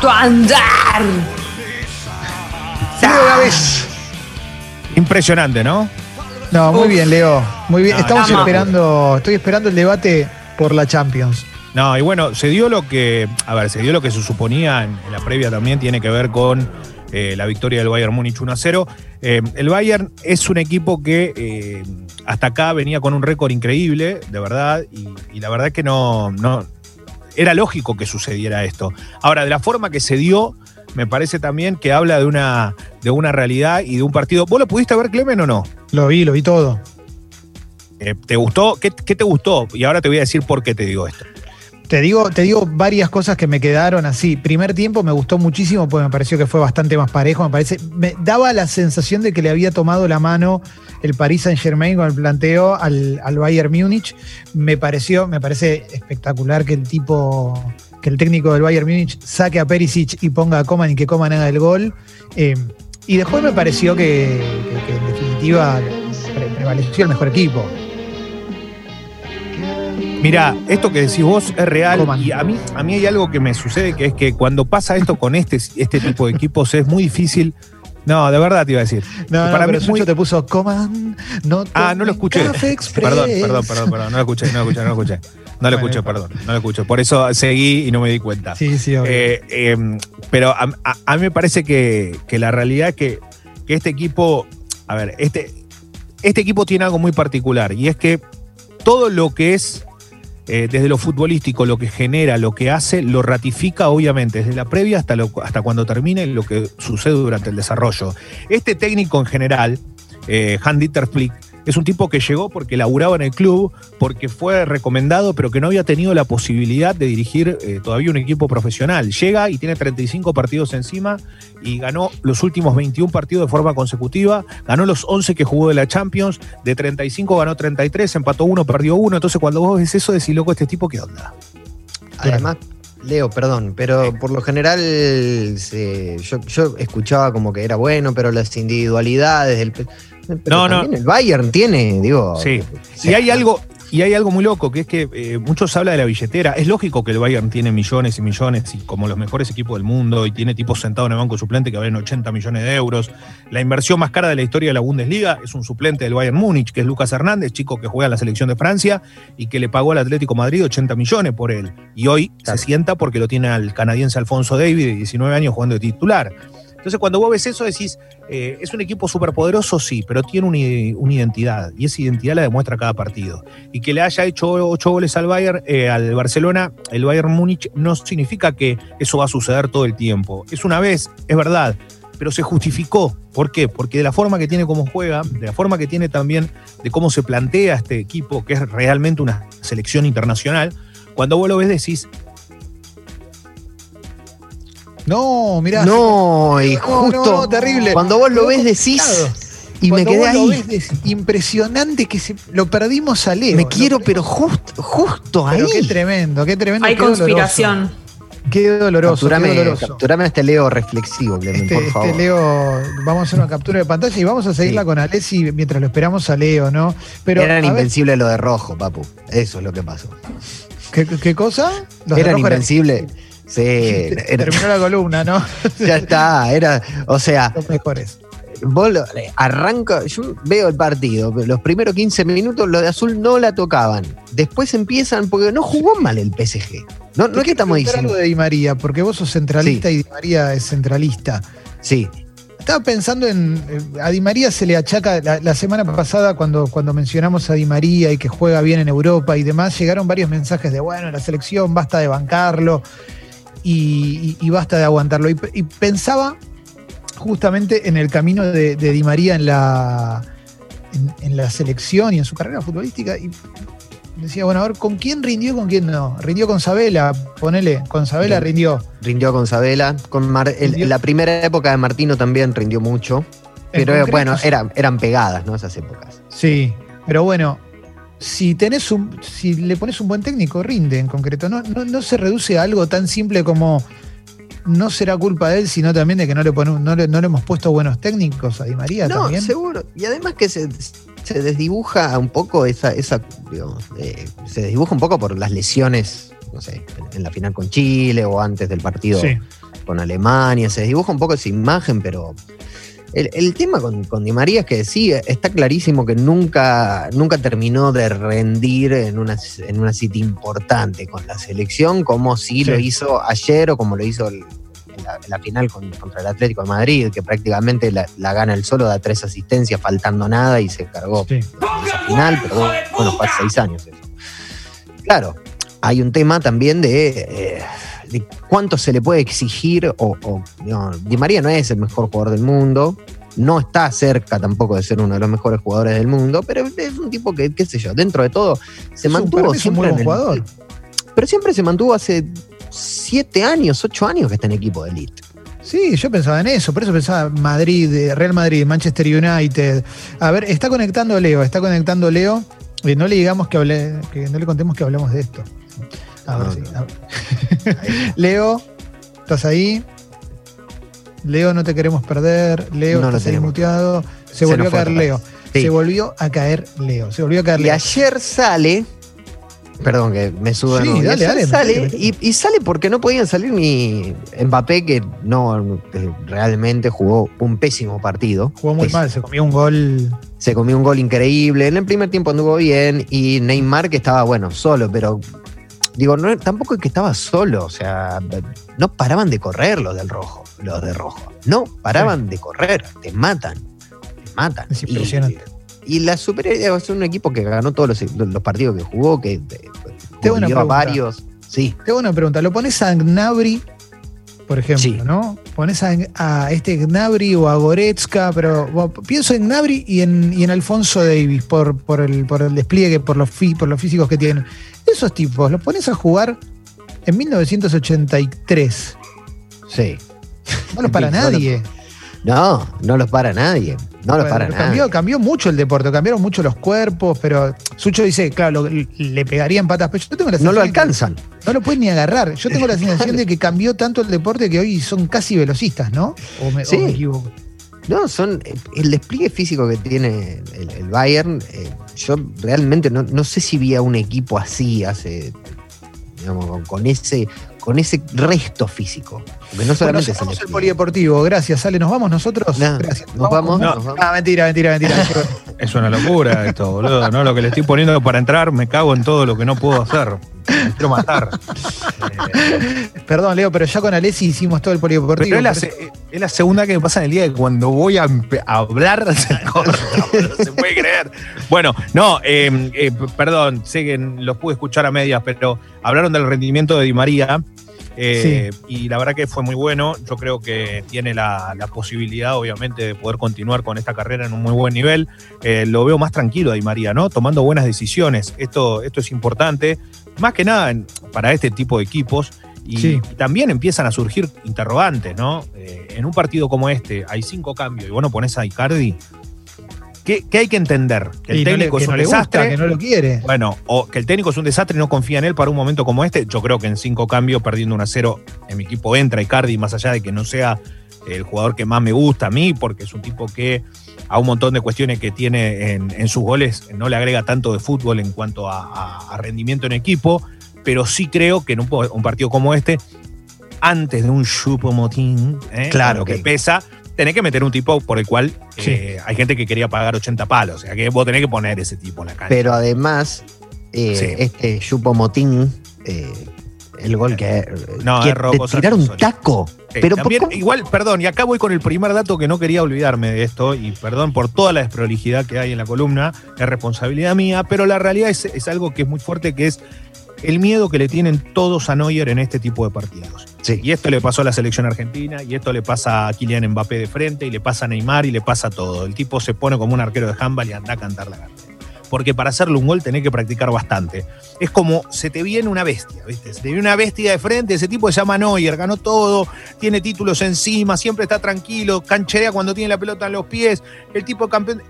Tu andar. Leo Gávez. Impresionante, ¿no? No, muy Uf. bien, Leo. Muy bien. No, Estamos no. esperando, estoy esperando el debate por la Champions. No, y bueno, se dio lo que, a ver, se dio lo que se suponía en, en la previa también, tiene que ver con eh, la victoria del Bayern Múnich 1 a 0. Eh, el Bayern es un equipo que eh, hasta acá venía con un récord increíble, de verdad, y, y la verdad que no, no, era lógico que sucediera esto. Ahora, de la forma que se dio, me parece también que habla de una, de una realidad y de un partido. ¿Vos lo pudiste ver, Clemen, o no? Lo vi, lo vi todo. Eh, ¿Te gustó? ¿Qué, qué te gustó? Y ahora te voy a decir por qué te digo esto. Te digo, te digo varias cosas que me quedaron así. Primer tiempo me gustó muchísimo porque me pareció que fue bastante más parejo. Me parece, me daba la sensación de que le había tomado la mano el Paris Saint Germain con el planteo al, al Bayern Múnich. Me pareció, me parece espectacular que el tipo, que el técnico del Bayern Múnich saque a Perisic y ponga a Coman y que Coman haga el gol. Eh, y después me pareció que, en definitiva pre- prevaleció el mejor equipo. Mira, esto que decís vos es real y a mí, a mí hay algo que me sucede que es que cuando pasa esto con este, este tipo de equipos es muy difícil. No, de verdad te iba a decir. No, no, Para mí pero es muy- te puso Coman, no Ah, no lo escuché. Café Express". Perdón, perdón, perdón, perdón. No lo escuché, no lo escuché, no lo escuché. No lo Bueno, escuché, perdón. No lo escuché. Por eso seguí y no me di cuenta. Sí, sí, obvio. Eh, eh, pero a, a- a mí me parece que, que la realidad es que, que este equipo, a ver, este, este equipo tiene algo muy particular y es que todo lo que es eh, desde lo futbolístico, lo que genera, lo que hace, lo ratifica obviamente desde la previa hasta, hasta cuando termine lo que sucede durante el desarrollo. Este técnico en general, eh, Hans-Dieter Flick, es un tipo que llegó porque laburaba en el club, porque fue recomendado, pero que no había tenido la posibilidad de dirigir eh, todavía un equipo profesional. Llega y tiene 35 partidos encima y ganó los últimos 21 partidos de forma consecutiva, ganó los 11 que jugó de la Champions, de 35 ganó 33, empató uno, perdió uno. Entonces, cuando vos ves eso, decís, loco, este tipo, ¿qué onda? Además, Leo, perdón, pero por lo general se- yo, yo escuchaba como que era bueno, pero las individualidades del. Pero No, no. el Bayern tiene, digo. Sí. Y hay algo, y hay algo muy loco, que es que eh, muchos hablan de la billetera. Es lógico que el Bayern tiene millones y millones, y como los mejores equipos del mundo, y tiene tipos sentados en el banco suplente que valen 80 millones de euros. La inversión más cara de la historia de la Bundesliga es un suplente del Bayern Múnich, que es Lucas Hernández, chico que juega en la selección de Francia y que le pagó al Atlético Madrid 80 millones por él. Y hoy Claro. se sienta porque lo tiene al canadiense Alfonso David, de 19 años, jugando de titular. Entonces, cuando vos ves eso, decís, eh, es un equipo súper poderoso, sí, pero tiene una identidad, y esa identidad la demuestra cada partido. Y que le haya hecho ocho goles al Bayern, eh, al Barcelona, el Bayern Múnich, no significa que eso va a suceder todo el tiempo. Es una vez, es verdad, pero se justificó. ¿Por qué? Porque de la forma que tiene cómo juega, de la forma que tiene también de cómo se plantea este equipo, que es realmente una selección internacional, cuando vos lo ves decís, no, mirá. No, y No, justo. no, terrible. Cuando vos lo ves, decís. Y me quedé vos lo ahí. ves, es impresionante que se, lo perdimos a Leo. Me quiero, pero justo, justo ahí. Qué tremendo, qué tremendo. Hay qué doloroso. conspiración. Qué doloroso, qué Capturame, doloroso. capturame a este Leo reflexivo, Clemen, Este, por favor. este Leo, vamos a hacer una captura de pantalla y vamos a seguirla Sí. con Alessi mientras lo esperamos a Leo, ¿no? Pero, Eran invencibles lo de rojo, papu. Eso es lo que pasó. ¿qué, qué cosa? Los eran- invencibles. Sí, era- Terminó la columna, ¿no? ya está. Era, o sea, Los mejores. vos lo- arranca, yo veo el partido, los primeros 15 minutos los de azul no la tocaban. Después empiezan, porque no jugó mal el PSG. No, no es que estamos diciendo. algo de Di María, porque vos sos centralista y Di María es centralista. Sí, Estaba pensando en. eh, A Di María se le achaca. La, la semana pasada, cuando, cuando mencionamos a Di María y que juega bien en Europa y demás, llegaron varios mensajes de: bueno, la selección, basta de bancarlo y, y- y basta de aguantarlo. Y, pe- y pensaba justamente en el camino de, de Di María en la, en, en la selección y en su carrera futbolística. Y decía: bueno, a ver, ¿con quién rindió y con quién no? Rindió con Sabela, ponele, con Sabela rindió. rindió con Sabela. Con Mar- el- Rindió. la primera época de Martino también rindió mucho. Pero concreto, bueno, eran, eran pegadas, ¿no? Esas épocas. Sí, pero bueno, si tenés un, si le pones un buen técnico, rinde en concreto. No, no, no se reduce a algo tan simple como no será culpa de él, sino también de que no le, pone- no le, no le hemos puesto buenos técnicos a Di María No, también. seguro. Y además que se, se desdibuja un poco esa, esa digamos, eh, se desdibuja un poco por las lesiones no sé, en, en la final con Chile o antes del partido Sí. con Alemania. Se dibuja un poco esa imagen, pero el, el tema con, con Di María es que sí, está clarísimo que nunca, nunca terminó de rendir en una, en una cita importante con la selección, como sí, Sí. lo hizo ayer o como lo hizo el- en, la, en la final con- contra el Atlético de Madrid, que prácticamente la, la gana el solo, da tres asistencias, faltando nada y se cargó Sí. esa final, pero bueno, fue hace seis años eso. Claro, hay un tema también de, eh, de cuánto se le puede exigir, o, o, no, Di María no es el mejor jugador del mundo, no está cerca tampoco de ser uno de los mejores jugadores del mundo, pero es un tipo que, qué sé yo, dentro de todo, se Es un- mantuvo un siempre en el- jugador. Pero siempre se mantuvo hace siete años, ocho años que está en equipo de elite. Sí, yo pensaba en eso, por eso pensaba Madrid, eh, Real Madrid, Manchester United. A ver, está conectando Leo, está conectando Leo. Eh, no le digamos que hable, que no le contemos que hablamos de esto. A ver No, si- no. a ver. Leo, ¿estás ahí? Leo, no te queremos perder. Leo, No estás ahí muteado. Se, Se volvió a caer. Leo. Sí. Se volvió a caer Leo. Se volvió a caer Y Leo. ayer sale. Perdón, que me subo Sí. Y dale, dale, sale. Y, y sale porque no podían salir ni Mbappé, que no que realmente jugó un pésimo partido. Jugó muy Es- mal, se comió un gol. Se comió un gol increíble. En el primer tiempo anduvo bien. Y Neymar, que estaba, bueno, solo, pero. Digo, no, tampoco es que estaba solo. O sea, no paraban de correr los del rojo. Los de rojo. No paraban de correr. Te matan. Te matan. Es impresionante. y la Superliga es un equipo que ganó todos los, los partidos que jugó, que eh, Tengo una varios. Sí, Te hago una pregunta. ¿Lo pones a Gnabry, por ejemplo, Sí. no? Pones a, a este Gnabry o a Goretzka, pero bueno, pienso en Gnabry y en, y en Alfonso Davis por, por, el, por el despliegue, por los, fi- por los físicos que tienen. Esos tipos, los pones a jugar en 1983. sí. No los para nadie. No, no los para nadie. No Bueno, para cambió, nadie. cambió mucho el deporte, cambiaron mucho los cuerpos, pero Sucho dice, claro, lo- le pegarían patas, pero yo tengo la No lo sensación de que- alcanzan. No lo pueden ni agarrar. Yo tengo la sensación de que cambió tanto el deporte que hoy son casi velocistas, ¿no? O me, o Sí. me equivoco. No, son el despliegue físico que tiene el, el Bayern. eh, yo realmente no, no sé si vi a un equipo así hace, digamos, con ese con ese resto físico. Porque no Bueno, solamente es el cerramos el polideportivo. Gracias, Ale. ¿Nos vamos nosotros? No, Gracias. nos vamos, No. nos vamos. Ah, mentira, mentira, mentira. Es una locura esto, boludo. ¿no? Lo que le estoy poniendo para entrar, me cago en todo lo que no puedo hacer. Me quiero matar. Eh, Perdón, Leo, pero ya con Alessi hicimos todo el polideportivo. pero es la, se- es la segunda que me pasa en el día que cuando voy a, hablar se corta, boludo, se puede creer. Bueno, no, eh, eh, perdón, sé que los pude escuchar a medias, pero hablaron del rendimiento de Di María. eh, Y la verdad que fue muy bueno. Yo creo que tiene la, la posibilidad, obviamente, de poder continuar con esta carrera en un muy buen nivel. Eh, lo veo más tranquilo a Di María, ¿no? Tomando buenas decisiones. Esto, esto es importante, más que nada en- para este tipo de equipos. Y, Sí. y también empiezan a surgir interrogantes, ¿no? Eh, en un partido como este hay cinco cambios y vos no pones a Icardi. ¿Qué, qué hay que entender? Que el Y no le- técnico que es no un gusta, desastre. que no lo quiere. Bueno, o que el técnico es un desastre y no confía en él para un momento como este. Yo creo que en cinco cambios, perdiendo un a cero, en mi equipo entra Icardi, más allá de que no sea el jugador que más me gusta a mí, porque es un tipo que a un montón de cuestiones que tiene en, en sus goles no le agrega tanto de fútbol en cuanto a, a- a rendimiento en equipo, pero sí creo que en un, partido como este, antes de un chupomotín, ¿eh? Claro que que- pesa, tenés que meter un tipo por el cual Sí. eh, hay gente que quería pagar 80 palos, o sea que vos tenés que poner ese tipo en la cancha. Pero además, eh, Sí. este Chupomotín, eh, el gol que, No, que de tirar un taco. Sí, pero igual, perdón, y acá voy con el primer dato que no quería olvidarme de esto, y perdón por toda la desprolijidad que hay en la columna, es responsabilidad mía, pero la realidad es, es algo que es muy fuerte, que es el miedo que le tienen todos a Neuer en este tipo de partidos. Sí. Y esto le pasó a la selección argentina, y esto le pasa a Kylian Mbappé de frente, y le pasa a Neymar, y le pasa a todo. El tipo se pone como un arquero de handball y anda a cantar la gana. Porque para hacerle un gol tenés que practicar bastante. Es como se te viene una bestia, ¿viste? Se te viene una bestia de frente, ese tipo se llama Neuer, ganó todo, tiene títulos encima, siempre está tranquilo, cancherea cuando tiene la pelota en los pies, el tipo campeón.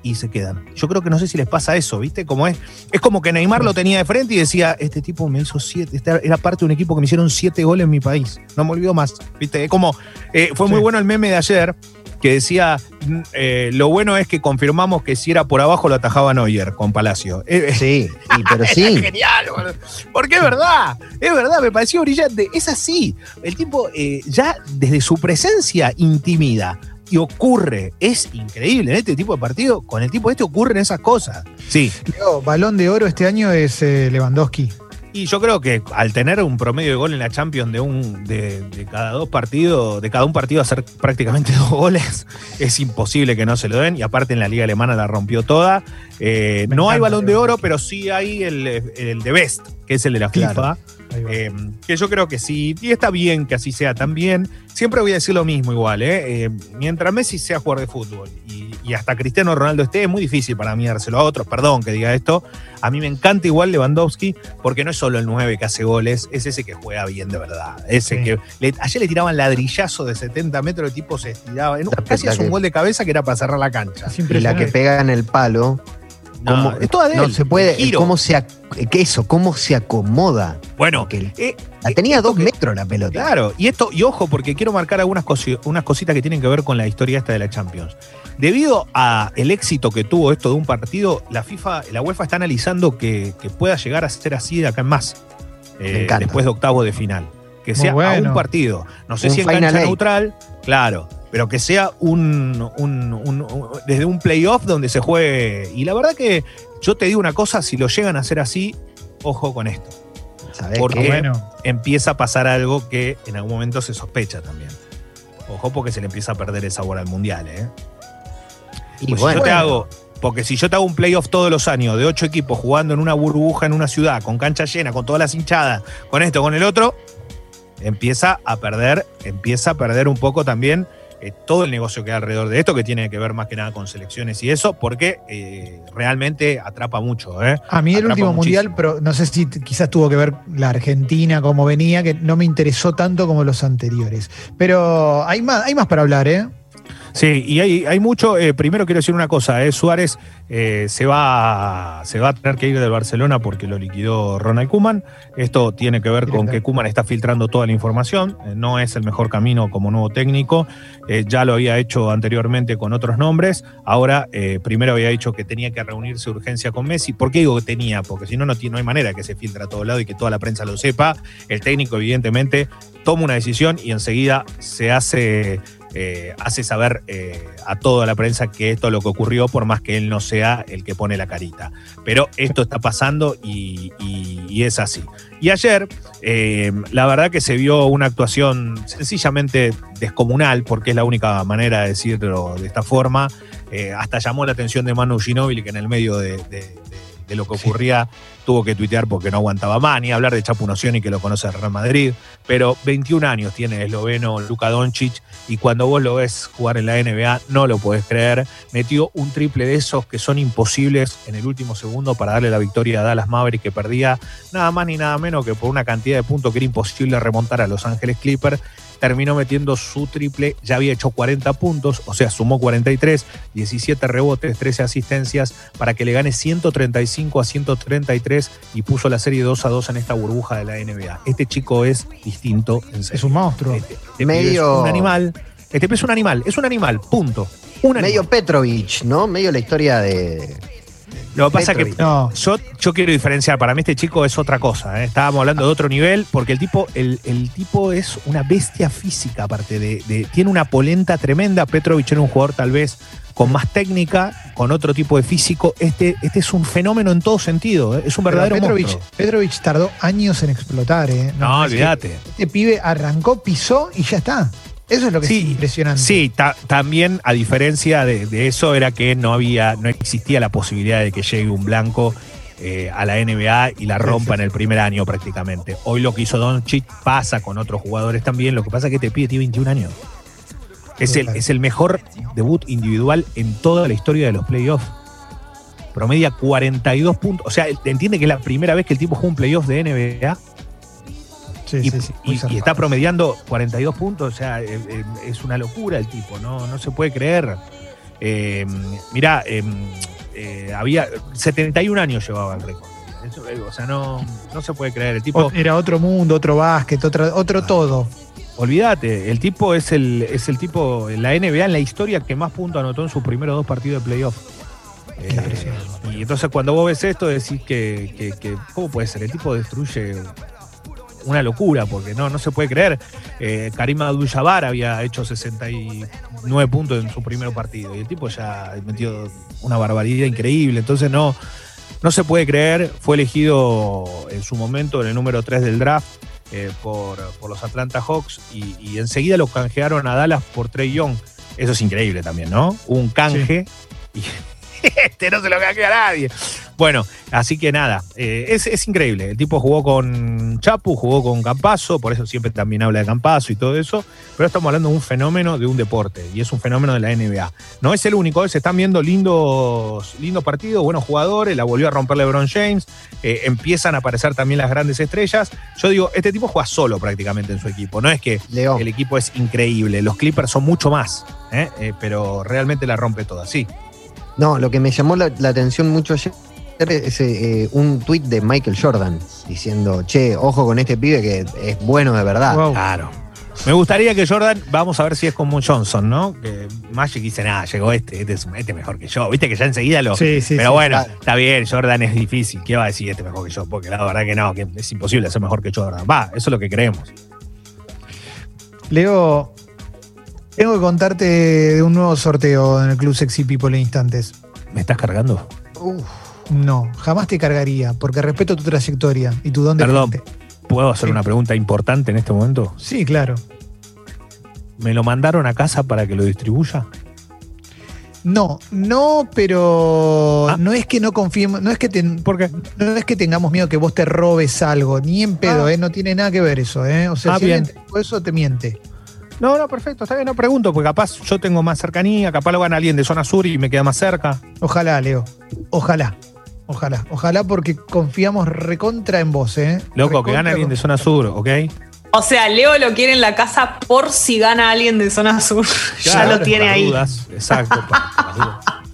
Y se quedan. Yo creo que no sé si les pasa eso, ¿viste? Como es, es como que Neymar lo tenía de frente y decía, este tipo me hizo siete, este era parte de un equipo que me hicieron siete goles en mi país. No me olvido más, ¿viste? Es como, eh, fue muy Sí. bueno el meme de ayer, que decía, mm, eh, lo bueno es que confirmamos que si era por abajo lo atajaba Neuer con Palacio. Eh, Sí, y- pero Era sí. genial, boludo. Porque es verdad, es verdad, me pareció brillante. Es así. El tipo eh, ya desde su presencia intimida y ocurre. Es increíble en este tipo de partido. Con el tipo este ocurren esas cosas. Sí. Leo, balón de oro este año es eh, Lewandowski. Y yo creo que al tener un promedio de gol en la Champions de un de, de cada dos partidos, de cada un partido hacer prácticamente dos goles, es imposible que no se lo den. Y aparte en la liga alemana la rompió toda. Eh, no hay balón de oro, pero sí hay el, el de Best, que es el de la Claro. FIFA. Va. Eh, que yo creo que sí, y está bien que así sea también. Siempre voy a decir lo mismo igual, ¿eh? Eh, mientras Messi sea jugador de fútbol y, y hasta Cristiano Ronaldo esté, es muy difícil para mí dárselo a otros, perdón que diga esto. A mí me encanta igual Lewandowski porque no es solo el 9 que hace goles, es ese que juega bien de verdad. Ese Sí. que le- ayer le tiraban ladrillazo de 70 metros, el tipo se estiraba. en casi hace un gol de cabeza que era para cerrar la cancha. Y la que pega en el palo. No, cómo- es toda de no él, se puede. giro. ¿Cómo se, eso? ¿Cómo se acomoda? Bueno, eh, la tenía dos que- metros la pelota. Claro, y esto, y ojo, porque quiero marcar algunas cosi- unas cositas que tienen que ver con la historia esta de la Champions. Debido a el éxito que tuvo esto de un partido, la FIFA, la UEFA está analizando que, que pueda llegar a ser así de acá en más. eh, después de octavo de final. Que Muy sea a un partido. No sé Un si en cancha Eight. neutral, claro. Pero que sea un, un- un- un- desde un playoff donde se juegue. Y la verdad que yo te digo una cosa, si lo llegan a hacer así, ojo con esto ¿Sabés Porque- qué? Bueno, empieza a pasar algo que en algún momento se sospecha también. Ojo porque se le empieza a perder el sabor al mundial, ¿eh? Y Pues bueno, si yo te hago, porque si yo te hago un playoff todos los años de ocho equipos jugando en una burbuja en una ciudad, con cancha llena, con todas las hinchadas, con esto, con el otro, empieza a perder, empieza a perder un poco también eh, todo el negocio que hay alrededor de esto, que tiene que ver más que nada con selecciones y eso, porque eh, realmente atrapa mucho, ¿eh? a mí el Atrapa último mundial, pero no sé si quizás tuvo que ver la Argentina, cómo venía, que no me interesó tanto como los anteriores. Pero hay más, hay más para hablar, ¿eh? Sí, y hay, hay mucho. eh, primero quiero decir una cosa: eh, Suárez eh, se, va, a- se va a tener que ir del Barcelona porque lo liquidó Ronald Kuman. Esto tiene que ver con que Kuman está filtrando toda la información. eh, no es el mejor camino como nuevo técnico. eh, ya lo había hecho anteriormente con otros nombres. Ahora, primero había dicho que tenía que reunirse urgencia con Messi. ¿Por qué digo que tenía? Porque si no, no, tiene- no hay manera que se filtre a todo lado y que toda la prensa lo sepa. El técnico, evidentemente, toma una decisión y enseguida se hace eh, hace saber eh, a toda la prensa que esto es lo que ocurrió, por más que él no sea el que pone la carita. Pero esto está pasando y, es así. Y ayer, eh, la verdad que se vio una actuación sencillamente descomunal, porque es la única manera de decirlo de esta forma. Hasta llamó la atención de Manu Ginóbili, que en el medio de- de- lo que ocurría tuvo que tuitear porque no aguantaba más, ni hablar de Chapu Nocioni, que lo conoce el Real Madrid. Pero 21 años tiene el esloveno Luka Doncic y cuando vos lo ves jugar en la NBA no lo podés creer. Metió un triple de esos que son imposibles en el último segundo para darle la victoria a Dallas Maverick que perdía nada más ni nada menos que por una cantidad de puntos que era imposible remontar a Los Ángeles Clippers. Terminó metiendo su triple, ya había hecho 40 puntos, o sea, sumó 43, 17 rebotes, 13 asistencias para que le gane 135 a 133 y puso la serie 2 a 2 en esta burbuja de la NBA. Este chico es distinto, en serio. Es un monstruo. Este, este Medio- es un animal. Este es un animal, es un animal, punto. Un animal. medio Petrovich, ¿no? Medio la historia de. Lo que pasa es que. No, yo, yo quiero diferenciar, para mí este chico es otra cosa, ¿eh? estábamos hablando de otro nivel, porque el tipo, el, el tipo es una bestia física, aparte de, de- tiene una polenta tremenda, Petrovic era un jugador tal vez con más técnica, con otro tipo de físico, este, este es un fenómeno en todo sentido, ¿eh? es un verdadero Petrovic, monstruo. Petrovic tardó años en explotar, ¿eh? No, que olvídate. Este pibe arrancó, pisó y ya está. Eso es lo que Sí, es impresionante. Sí, ta- también a diferencia de, de eso era que no había, no existía la posibilidad de que llegue un blanco eh, a la NBA y la rompa sí. en el primer año prácticamente. Hoy lo que hizo Doncic pasa con otros jugadores también. Lo que pasa es que este pibe tiene 21 años. Es el, es el mejor debut individual en toda la historia de los playoffs. Promedia 42 puntos. O sea, entiende que es la primera vez que el tipo juega un playoff de NBA Sí, y, sí, sí, muy y- y zarpado. está promediando 42 puntos, o sea, eh, eh, es una locura el tipo, no, no se puede creer. Eh, mirá, eh, eh, había 71 años llevaba el récord. Eso, eh, o sea, no, no se puede creer. El tipo, Era otro mundo, otro básquet, otro, otro todo. olvídate, el tipo es el, es el tipo, en la NBA en la historia que más puntos anotó en sus primeros dos partidos de playoff. Y entonces cuando vos ves esto decís que, que, que, ¿cómo puede ser? El tipo destruye una locura, porque no, no se puede creer. Eh, Karim Abdul-Jabbar había hecho 69 puntos en su primer partido y el tipo ya metió una barbaridad increíble. Entonces no, no se puede creer. Fue elegido en su momento en el número 3 del draft eh, por, por, los Atlanta Hawks y, y, enseguida lo canjearon a Dallas por Trey Young. Eso es increíble también, ¿no? Un canje sí. y este no se lo canjea a nadie. Bueno, así que nada, eh, es, es, increíble. El tipo jugó con Chapu, jugó con Campazo, por eso siempre también habla de Campazo y todo eso. Pero estamos hablando de un fenómeno de un deporte y es un fenómeno de la NBA. No es el único, se están viendo lindos, lindos partidos, buenos jugadores. La volvió a romper LeBron James. Eh, empiezan a aparecer también las grandes estrellas. Yo digo, este tipo juega solo prácticamente en su equipo. No es que el equipo es increíble. Los Clippers son mucho más, ¿eh? pero realmente la rompe toda, sí. No, lo que me llamó la, la atención mucho ayer es eh, un tuit de Michael Jordan diciendo, che, ojo con este pibe que es bueno de verdad. Wow. Claro. Me gustaría que Jordan, vamos a ver si es como Johnson, ¿no? Que Magic dice, nada, llegó este, este es este mejor que yo. Viste que ya enseguida lo. Sí, sí, pero sí, bueno, claro. está bien, Jordan es difícil. ¿Qué va a decir este mejor que yo? Porque la verdad que no, que es imposible ser mejor que Jordan. Va, eso es lo que creemos. Leo, tengo que contarte de un nuevo sorteo en el Club Sexy People en instantes. ¿Me estás cargando? Uf. No, jamás te cargaría, porque respeto tu trayectoria y tu don de Perdón, gente. ¿puedo hacer Sí. una pregunta importante en este momento? Sí, claro. ¿Me lo mandaron a casa para que lo distribuya? No, no, pero Ah. no es que no confiemos, no es que ten- ¿Por qué? no es que tengamos miedo que vos te robes algo, ni en pedo, Ah. eh, no tiene nada que ver eso, eh. O sea, Ah, si alguien te eso te miente. No, no, perfecto, está bien, no pregunto, porque capaz yo tengo más cercanía, capaz lo gana alguien de zona sur y me queda más cerca. Ojalá, Leo. Ojalá. Ojalá, ojalá porque confiamos recontra en vos, ¿eh? Loco, que gana alguien de zona sur, ¿ok? O sea, Leo lo quiere en la casa por si gana alguien de zona sur. ya lo tiene ahí. dudas, exacto.